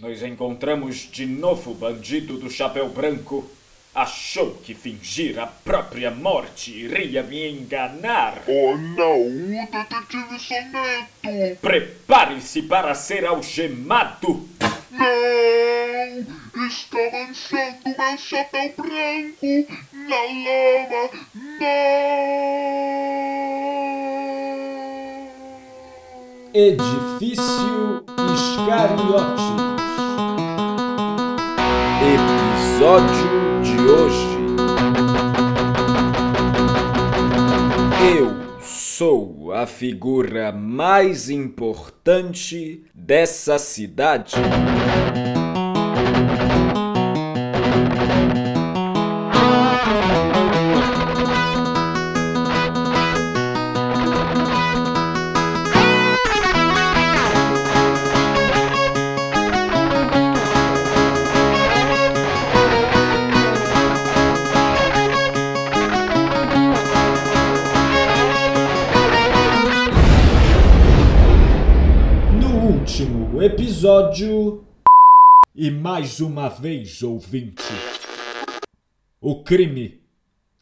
Nos encontramos de novo, bandido do chapéu branco. Achou que fingir a própria morte iria me enganar? Oh não, o detetive Soneto! Prepare-se para ser algemado! Não! Está lançando meu chapéu branco na lama! Não! Edifício Iscariotes. Episódio de hoje. Eu sou a figura mais importante dessa cidade. Mais uma vez, ouvinte. O crime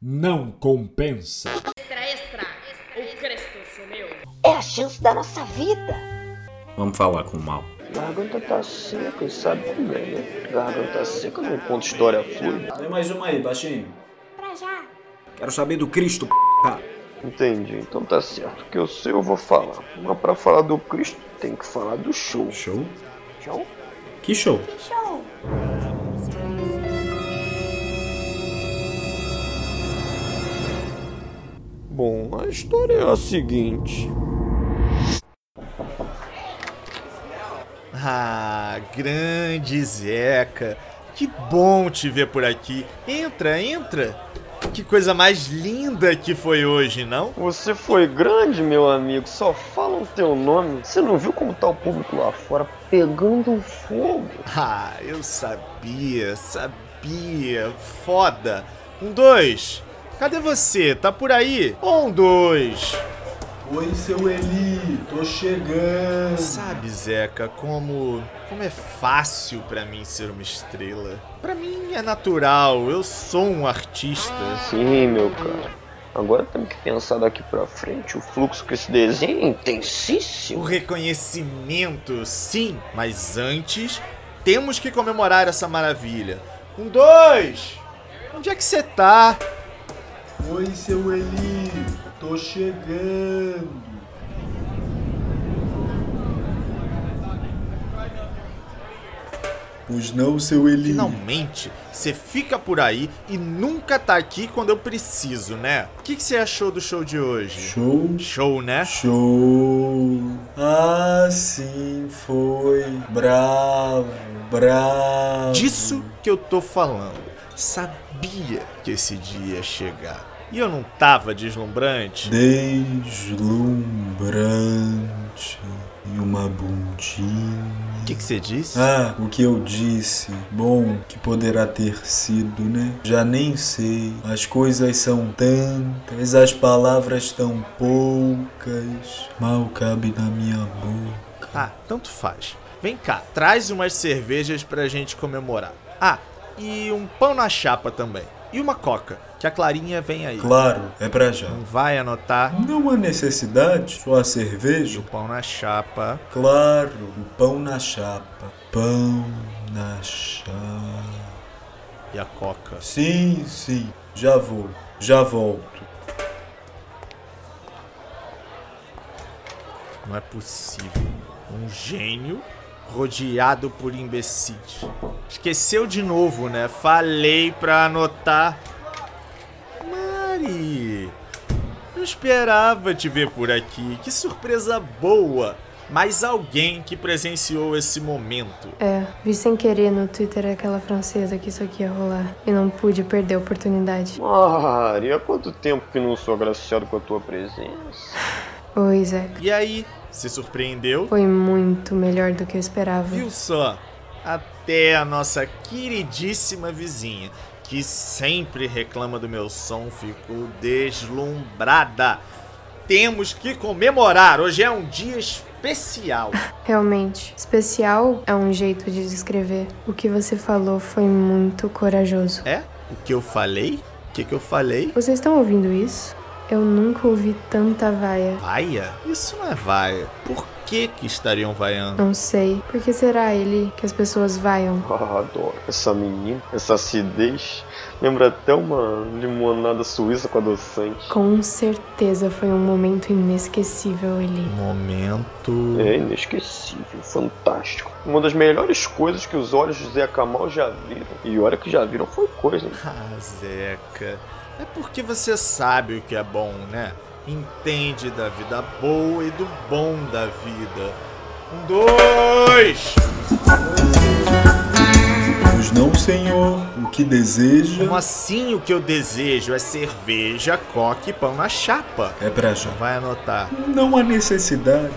não compensa. Extra, extra! O Cristo sumiu! É a chance da nossa vida. Vamos falar com o mal. Garganta tá seca, e sabe como é, né? Garganta seca não conta história fluida. Tem mais uma aí, baixinho. Pra já. Quero saber do Cristo, p. Entendi, então tá certo. O que eu sei eu vou falar. Mas pra falar do Cristo, tem que falar do show. Show? Show? Que show? Show. Bom, a história é a seguinte. Ah, grande Zeca. Que bom te ver por aqui. Entra, entra. Que coisa mais linda que foi hoje, não? Você foi grande, meu amigo. Só fala o teu nome. Você não viu como tá o público lá fora pegando fogo? Ah, eu sabia, sabia. Foda. Um, dois. Cadê você? Tá por aí? Um, dois. Oi, seu Eli, tô chegando. Sabe, Zeca, como como é fácil pra mim ser uma estrela. Pra mim é natural. Eu sou um artista. Sim, meu cara. Agora temos que pensar daqui pra frente. O fluxo que se desenha é O intensíssimo. reconhecimento, sim, mas antes temos que comemorar essa maravilha. Um, dois. Onde é que você tá? Oi, seu Eli, tô chegando. Pois não, seu Eli. Finalmente, você fica por aí e nunca tá aqui quando eu preciso, né? O que, você achou do show de hoje? Show. Show, né? Show. Ah, sim, foi. Bravo, bravo. Disso que eu tô falando. Sabia que esse dia ia chegar. E eu não tava deslumbrante? Deslumbrante. E uma bundinha. O que, você disse? Ah, o que eu disse. Bom, que poderá ter sido, né? Já nem sei. As coisas são tantas, as palavras tão poucas. Mal cabe na minha boca. Ah, tanto faz. Vem cá, traz umas cervejas pra gente comemorar. Ah, e um pão na chapa também. E uma coca, que a Clarinha vem aí. Claro, é pra já. Não vai anotar? Não há necessidade, só a E cerveja. o pão na chapa. Claro, o pão na chapa. Pão na chapa. E a coca. Sim, sim, já vou, já volto. Não é possível. Um gênio rodeado por imbecis. Esqueceu de novo, né? Falei pra anotar. Mari, eu esperava te ver por aqui. Que surpresa boa. Mais alguém que presenciou esse momento. É, vi sem querer no Twitter aquela francesa que isso aqui ia rolar. E não pude perder a oportunidade. Mari, há quanto tempo que não sou agraciado com a tua presença? Oi, Zeca. E aí, se surpreendeu? Foi muito melhor do que eu esperava. Viu só? Até a nossa queridíssima vizinha, que sempre reclama do meu som, ficou deslumbrada. Temos que comemorar! Hoje é um dia especial. Realmente, especial é um jeito de descrever. O que você falou foi muito corajoso. É? O que eu falei? O que, que eu falei? Vocês estão ouvindo isso? Eu nunca ouvi tanta vaia. Vaia? Isso não é vaia. Por que que estariam vaiando? Não sei. Por que será ele que as pessoas vaiam? Ah, adoro essa menina, essa acidez. Lembra até uma limonada suíça com adoçante. Com certeza foi um momento inesquecível, Eli. Momento. É inesquecível, fantástico. Uma das melhores coisas que os olhos de Zé Camal já viram. E olha que já viram foi coisa. hein? Ah, Zeca. É porque você sabe o que é bom, né? Entende da vida boa e do bom da vida. Um, dois! Pois não, senhor. O que deseja Como assim o que eu desejo é cerveja, coque e pão na chapa? é pra já. Vai anotar. Não há necessidade.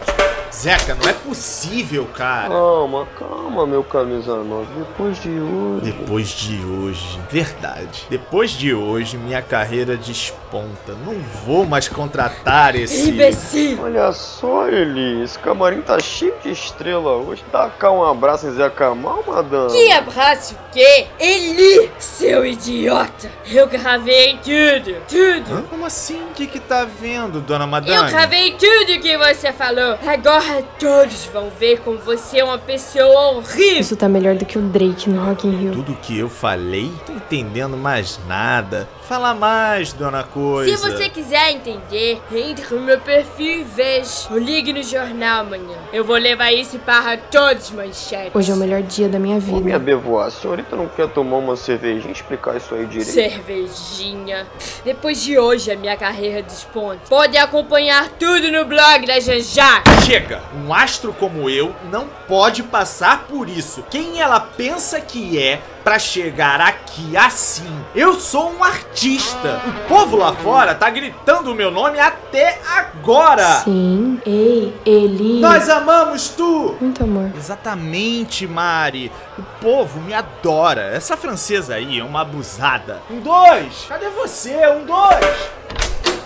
Zeca, não é possível, cara. Calma, calma, meu camisa nova. Depois de hoje. Depois de hoje, verdade. Depois de hoje, minha carreira desponta. Não vou mais contratar esse. Imbecil! Olha só, Eli, esse camarim tá cheio de estrela hoje. Tacar um abraço em Zé Camal, madame. Que abraço o quê? Eli, seu idiota! Eu gravei tudo, tudo! Hã? Como assim? O que que tá vendo, dona Eu Madame? gravei tudo que você falou. Agora todos vão ver como você é uma pessoa horrível. Isso tá melhor do que o Drake no Rock in Rio. Tudo que eu falei? Tô entendendo mais nada. Fala mais, dona Coisa. Se você quiser entender, entre no meu perfil e veja. Ou ligue no jornal amanhã. Eu vou levar isso para todos os manchetes. Hoje é o melhor dia da minha Ô, minha vida. bevoa, a senhorita não quer tomar uma cervejinha e explicar isso aí direito? Cervejinha. Depois de hoje, a minha carreira desponta. Pode acompanhar tudo no blog da Janjar. Chega! Um astro como eu não pode passar por isso. Quem ela pensa que é pra chegar aqui assim? Eu sou um artista. O povo lá fora tá gritando o meu nome até agora. Sim. Ei, Eli. Nós amamos tu! Muito amor. Exatamente, Mari. O povo me adora. Essa francesa aí é uma abusada. Um dois! Cadê você? Um dois!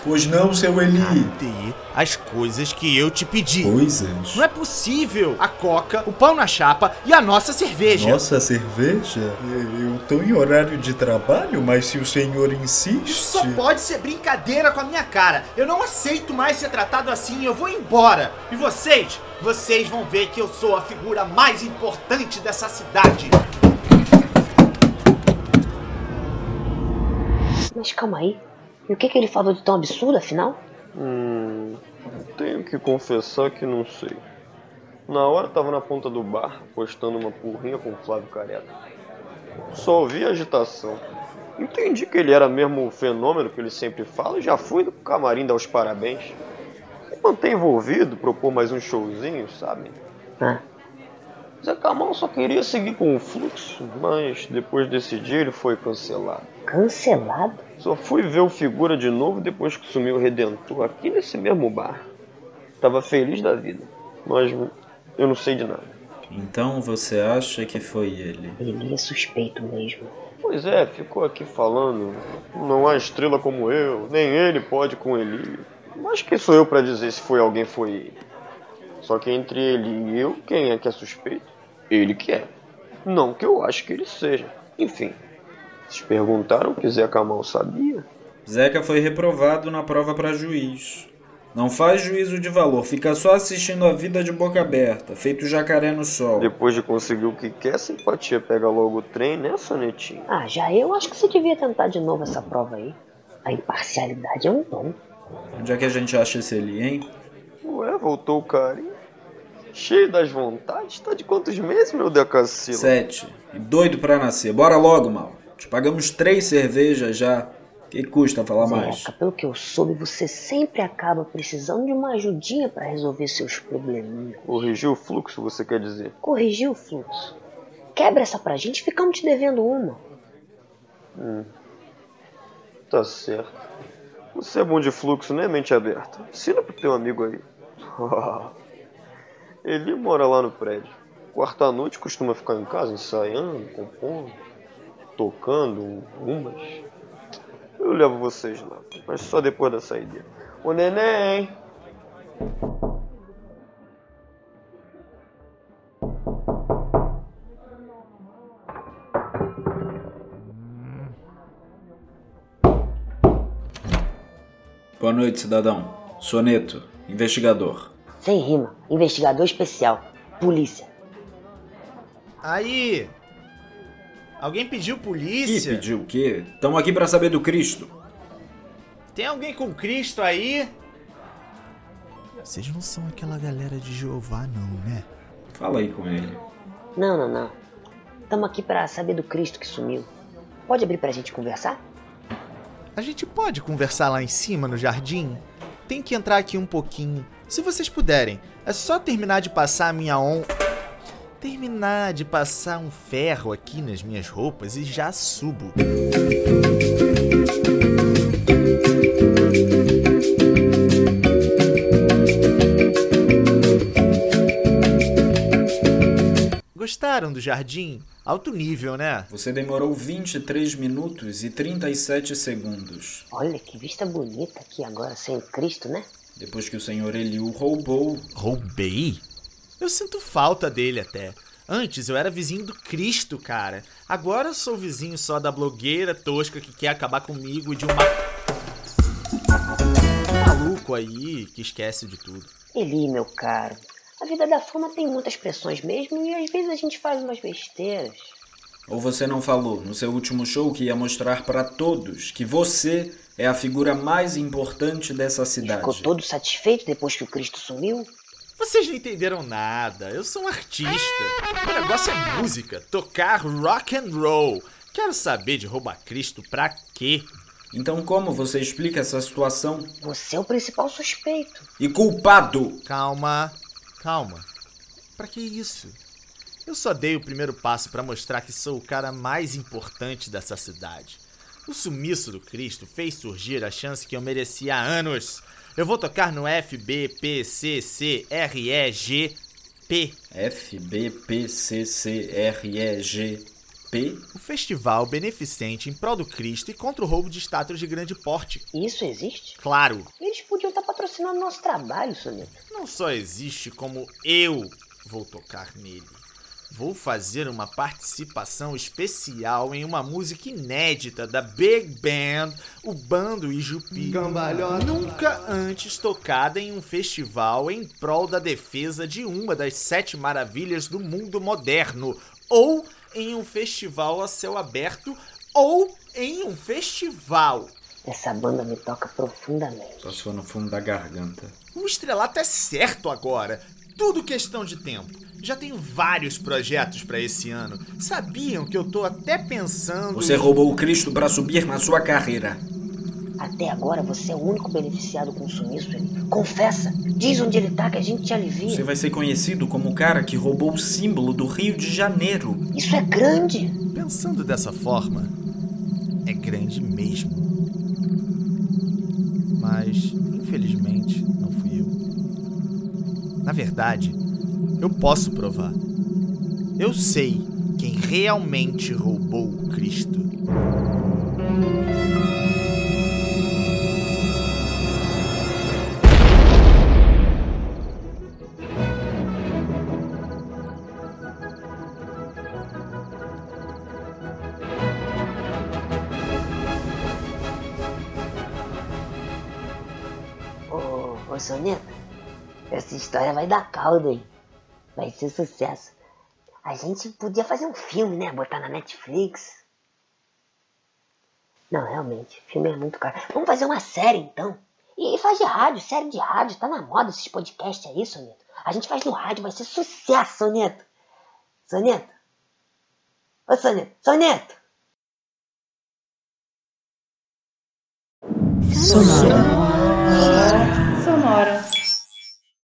Pois não, seu Eli. Cadê as coisas que eu te pedi? Coisas. Não é possível! A coca, o pão na chapa e a nossa cerveja. Nossa cerveja? Eu tô em horário de trabalho, mas se o senhor insiste. Isso só pode ser brincadeira com a minha cara. Eu não aceito mais ser tratado assim. Eu vou embora. E vocês? Vocês vão ver que eu sou a figura mais importante dessa cidade. Mas calma aí. E o que, que ele falou de tão absurdo, afinal? Hum. Tenho que confessar que não sei. Na hora tava na ponta do bar, postando uma porrinha com o Flávio Careca. Só ouvi agitação. Entendi que ele era mesmo o fenômeno que ele sempre fala e já fui no camarim dar os parabéns. Mantém envolvido, propor mais um showzinho, sabe? Ah, Zé Camal só queria seguir com o fluxo, mas depois desse dia ele foi cancelado. Cancelado? Só fui ver o figura de novo depois que sumiu o Redentor aqui nesse mesmo bar. Tava feliz da vida, mas eu não sei de nada. Então você acha que foi ele? Ele é suspeito mesmo. Pois é, ficou aqui falando. Não há estrela como eu, nem ele pode com ele. Mas quem sou eu pra dizer se foi alguém foi ele? Só que entre ele e eu, quem é que é suspeito? Ele que é. Não que eu acho que ele seja. Enfim, vocês perguntaram o que Zé Camal sabia? Zeca foi reprovado na prova para juiz. Não faz juízo de valor, fica só assistindo a vida de boca aberta, feito jacaré no sol. Depois de conseguir o que quer, simpatia pega logo o trem, né, Sonetinho? Ah, já eu acho que você devia tentar de novo essa prova aí. A imparcialidade é um dom. Onde é que a gente acha esse ali, hein? Ué, voltou o carinho. Cheio das vontades. Tá de quantos meses, meu Decacilo? Sete. E doido pra nascer. Bora logo, mal. Te pagamos três cervejas já. Que custa falar mais? Zeca, pelo que eu soube, você sempre acaba precisando de uma ajudinha pra resolver seus probleminhas. Corrigir o fluxo, você quer dizer? Corrigir o fluxo. Quebra essa pra gente, ficamos te devendo uma. Hum. Tá certo. Você é bom de fluxo, né, mente aberta? Ensina pro teu amigo aí. Ele mora lá no prédio. Quarta noite costuma ficar em casa ensaiando, compondo, tocando umas, eu levo vocês lá, mas só depois da saída. O neném! Boa noite, cidadão. Soneto, investigador. Sem rima, investigador especial, polícia. Aí, Alguém pediu Que polícia? pediu o quê? Tamo aqui pra saber do Cristo. Tem alguém com Cristo aí? Vocês não são aquela galera de Jeová, não, né? Fala aí com ele. Não, não, não. Tamo aqui pra saber do Cristo que sumiu. Pode abrir pra gente conversar? A gente pode conversar lá em cima no jardim? Tem que entrar aqui um pouquinho. Se vocês puderem, é só terminar de passar a minha on. Terminar de passar um ferro aqui nas minhas roupas e já subo. Gostaram do jardim? Alto nível, né? Você demorou 23 minutos e 37 segundos. Olha que vista bonita aqui agora, sem Cristo, né? Depois que o senhor Eliu roubou. Roubei? Eu sinto falta dele até. Antes eu era vizinho do Cristo, cara. Agora eu sou vizinho só da blogueira tosca que quer acabar comigo e de um ma- maluco aí que esquece de tudo. Eli, meu caro. A vida da fama tem muitas pressões mesmo e às vezes a gente faz umas besteiras. Ou você não falou no seu último show que ia mostrar pra todos que você é a figura mais importante dessa cidade? Ficou todo satisfeito depois que o Cristo sumiu? Vocês não entenderam nada. Eu sou um artista. O negócio é música, tocar rock and roll. Quero saber de roubar Cristo pra quê? Então como você explica essa situação? Você é o principal suspeito. E culpado! Calma, calma. Pra que isso? Eu só dei o primeiro passo pra mostrar que sou o cara mais importante dessa cidade. O sumiço do Cristo fez surgir a chance que eu merecia há anos. Eu vou tocar no FBPCCREGP, FBPCCREGP? o festival beneficente em prol do Cristo e contra o roubo de estátuas de grande porte. Isso existe? Claro, Eles podiam estar patrocinando nosso trabalho, Soneto. não só existe como eu vou tocar nele. Vou fazer uma participação especial em uma música inédita da Big Band, o Bando Ijupi. Nunca antes tocada em um festival em prol da defesa de uma das sete maravilhas do mundo moderno, ou em um festival a céu aberto, ou em um festival. Essa banda me toca profundamente. Só se for no fundo da garganta. O estrelato é certo agora. Tudo questão de tempo. Já tenho vários projetos pra esse ano. Sabiam que eu tô até pensando. Você roubou o Cristo pra subir na sua carreira. Até agora você é o único beneficiado com o sumiço, Eli. Confessa. Diz onde ele tá que a gente te alivia. Você vai ser conhecido como o cara que roubou o símbolo do Rio de Janeiro. Isso é grande. Pensando dessa forma, é grande mesmo. Mas, infelizmente. Na verdade, eu posso provar. Eu sei quem realmente roubou o Cristo. Ô, ô essa história vai dar caldo, hein? Vai ser sucesso. A gente podia fazer um filme, né? Botar na Netflix. Não, realmente, filme é muito caro. Vamos fazer uma série, então. E, faz de rádio, série de rádio. Tá na moda esses podcasts aí, Soneto. A gente faz no rádio, vai ser sucesso, Soneto. Soneto. Ô, Soneto. Soneto. Sonora.